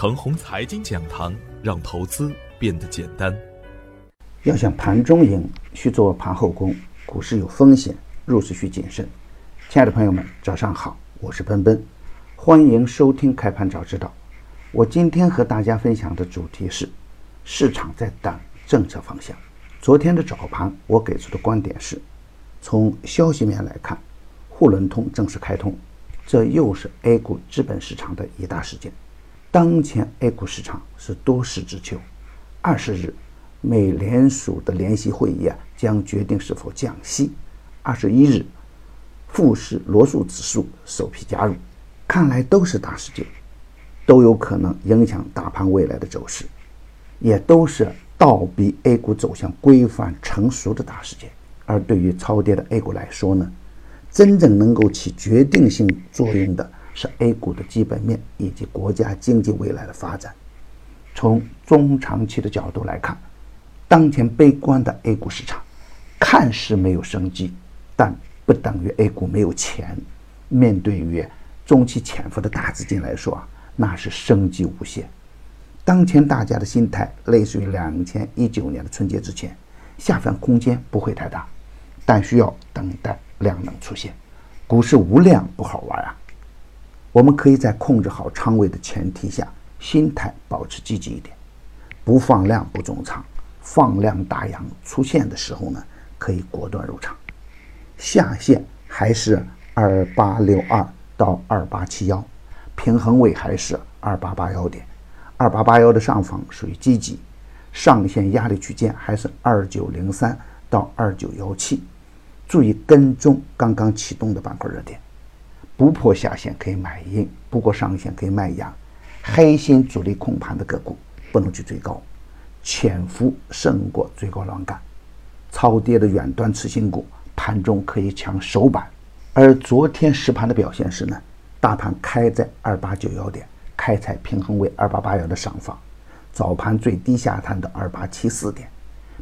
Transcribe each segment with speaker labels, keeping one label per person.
Speaker 1: 程红财经讲堂，让投资变得简单。
Speaker 2: 要想盘中赢，需做盘后功。股市有风险，入市需谨慎。亲爱的朋友们，早上好，我是奔奔，欢迎收听开盘早知道。我今天和大家分享的主题是：市场在等政策方向。昨天的早盘，我给出的观点是：从消息面来看，沪伦通正式开通，这又是 A 股资本市场的一大事件。当前 A 股市场是多事之秋。二十日，美联储的联席会议啊将决定是否降息。二十一日，富时罗素指数首批加入，看来都是大事件，都有可能影响大盘未来的走势，也都是倒逼 A 股走向规范成熟的大事件。而对于超跌的 A 股来说呢，真正能够起决定性作用的。是 A 股的基本面以及国家经济未来的发展。从中长期的角度来看，当前悲观的 A 股市场看似没有生机，但不等于 A 股没有钱。面对于中期潜伏的大资金来说啊，那是生机无限。当前大家的心态类似于两千一九年的春节之前，下翻空间不会太大，但需要等待量能出现。股市无量不好玩啊！我们可以在控制好仓位的前提下，心态保持积极一点，不放量不重仓，放量大阳出现的时候呢，可以果断入场。下限还是二八六二到二八七幺，平衡位还是二八八幺点，二八八幺的上方属于积极，上限压力区间还是二九零三到二九幺七，注意跟踪刚刚启动的板块热点。不破下限可以买阴，不过上限可以卖阳。黑心主力控盘的个股不能去追高，潜伏胜过追高乱干。超跌的远端次新股盘中可以抢首板。而昨天实盘的表现是呢，大盘开在二八九幺点，开采平衡为二八八幺的上方，早盘最低下探的二八七四点，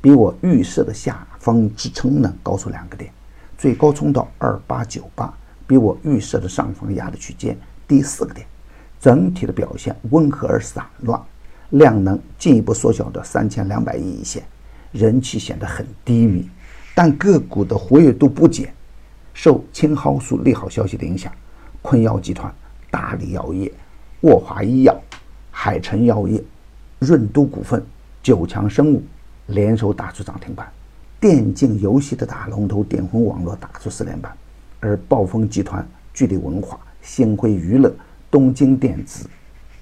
Speaker 2: 比我预设的下方支撑呢高出两个点，最高冲到二八九八。比我预设的上方压力区间低四个点，整体的表现温和而散乱，量能进一步缩小到三千两百亿一线，人气显得很低迷，但个股的活跃度不减。受青蒿素利好消息的影响，昆药集团、大力药业、沃华医药、海辰药业、润都股份、九强生物联手打出涨停板，电竞游戏的大龙头点魂网络打出四连板。而暴风集团、聚力文化、星辉娱乐、东京电子、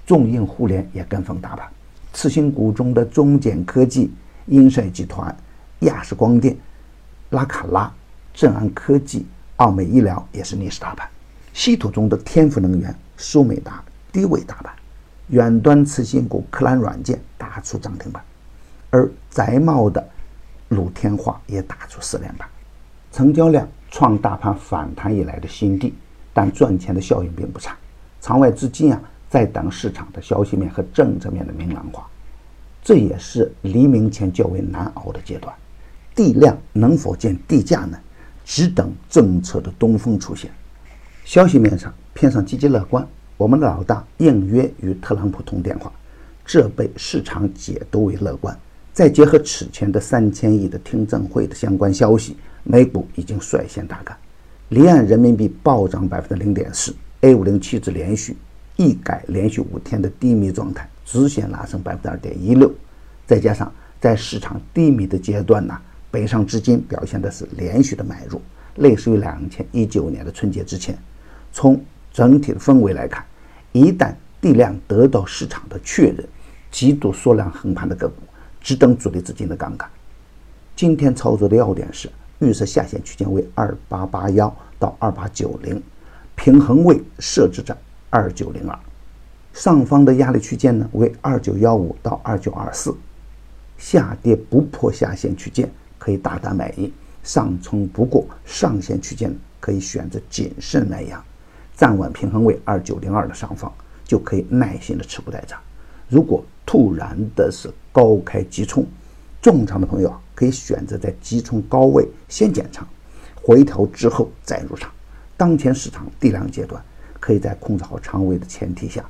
Speaker 2: 众映互联也跟风打板。次新股中的中简科技、英赛集团、亚视光电、拉卡拉、正安科技、奥美医疗也是逆势打板。稀土中的天赋能源、苏美达低位打板。远端次新股科兰软件打出涨停板，而宅茂的鲁天化也打出四连板，成交量。创大盘反弹以来的新低，但赚钱的效应并不差。场外资金啊，在等市场的消息面和政策面的明朗化，这也是黎明前较为难熬的阶段。地量能否见地价呢？只等政策的东风出现。消息面上偏上积极乐观，我们的老大应约与特朗普通电话，这被市场解读为乐观。再结合此前的三千亿的听证会的相关消息。美股已经率先大干，离岸人民币暴涨百分之零点四，A 五零七指连续一改连续五天的低迷状态，直线拉升百分之二点一六。再加上在市场低迷的阶段呢，北上资金表现的是连续的买入，类似于两千一九年的春节之前。从整体的氛围来看，一旦地量得到市场的确认，极度缩量横盘的个股，只等主力资金的杠杆。今天操作的要点是。预设下限区间为二八八幺到二八九零，平衡位设置在二九零二，上方的压力区间呢为二九幺五到二九二四，下跌不破下限区间可以大胆买入，上冲不过上限区间可以选择谨慎买压，站稳平衡位二九零二的上方就可以耐心的持股待涨。如果突然的是高开急冲，重仓的朋友啊。可以选择在急冲高位先减仓，回头之后再入场。当前市场地量阶段，可以在控制好仓位的前提下，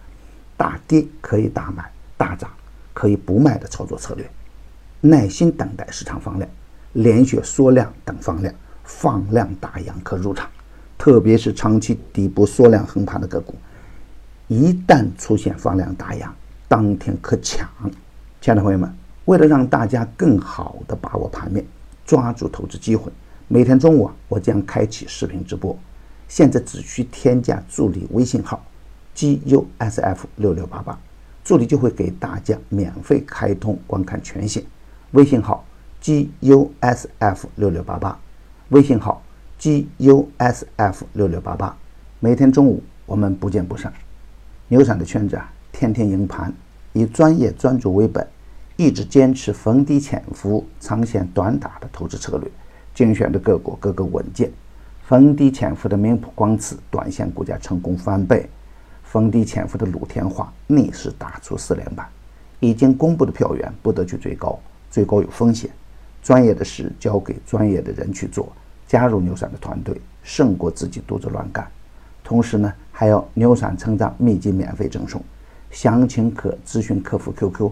Speaker 2: 大跌可以大买，大涨可以不卖的操作策略。耐心等待市场放量，连续缩量等放量，放量大阳可入场。特别是长期底部缩量横盘的个股，一旦出现放量大阳，当天可抢。亲爱的朋友们，为了让大家更好的把握盘面，抓住投资机会，每天中午啊，我将开启视频直播。现在只需添加助理微信号 gusf 六六八八，助理就会给大家免费开通观看权限。微信号 gusf 六六八八，微信号 gusf 六六八八。每天中午我们不见不散。牛散的圈子啊，天天赢盘，以专业专注为本，一直坚持逢低潜伏、长线短打的投资策略，精选的个股个个稳健。逢低潜伏的明普光磁短线股价成功翻倍，逢低潜伏的鲁天化逆势打出四连板。已经公布的票源不得去追高。追高有风险，专业的事交给专业的人去做。加入牛散的团队，胜过自己独自乱干。同时呢，还有牛散成长秘籍免费赠送，详情可咨询客服 QQ